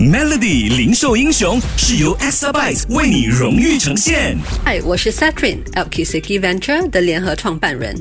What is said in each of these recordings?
Melody 零售英雄是由 Exabyte 为你荣誉呈现。嗨，我是 Satrin LKCK Venture 的联合创办人。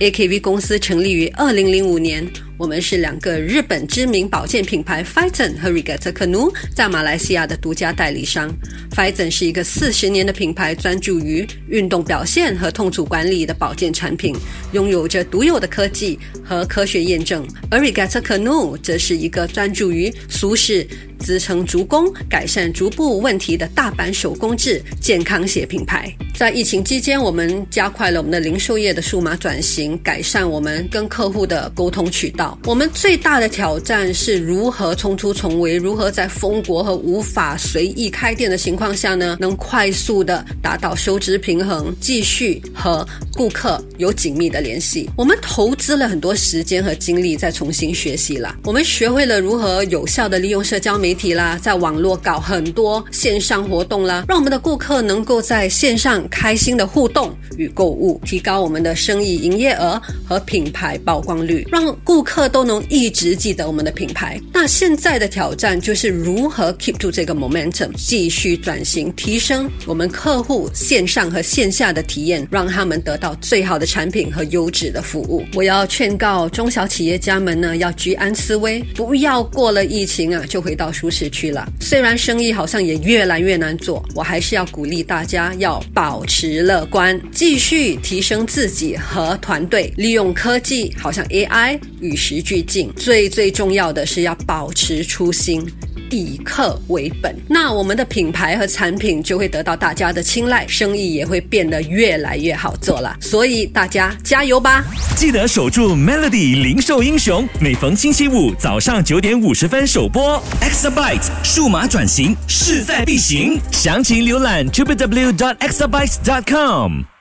AKV 公司成立于二零零五年，我们是两个日本知名保健品牌 f i t o n 和 Regatta Canoe 在马来西亚的独家代理商。f i t o n 是一个四十年的品牌，专注于运动表现和痛楚管理的保健产品，拥有着独有的科技和科学验证。而 Regatta Canoe 则是一个专注于舒适。支撑足弓、改善足部问题的大阪手工制健康鞋品牌，在疫情期间，我们加快了我们的零售业的数码转型，改善我们跟客户的沟通渠道。我们最大的挑战是如何冲出重围，如何在封国和无法随意开店的情况下呢，能快速的达到收支平衡，继续和顾客有紧密的联系。我们投资了很多时间和精力，在重新学习了。我们学会了如何有效的利用社交媒。体啦，在网络搞很多线上活动啦，让我们的顾客能够在线上开心的互动与购物，提高我们的生意营业额和品牌曝光率，让顾客客都能一直记得我们的品牌。那现在的挑战就是如何 keep 住这个 momentum，继续转型，提升我们客户线上和线下的体验，让他们得到最好的产品和优质的服务。我要劝告中小企业家们呢，要居安思危，不要过了疫情啊就回到。舒适区了，虽然生意好像也越来越难做，我还是要鼓励大家要保持乐观，继续提升自己和团队，利用科技，好像 AI 与时俱进。最最重要的是要保持初心。以客为本，那我们的品牌和产品就会得到大家的青睐，生意也会变得越来越好做了。所以大家加油吧！记得守住 Melody 零售英雄，每逢星期五早上九点五十分首播。Exabyte 数码转型势在必行，详情浏览 www.exabyte.com。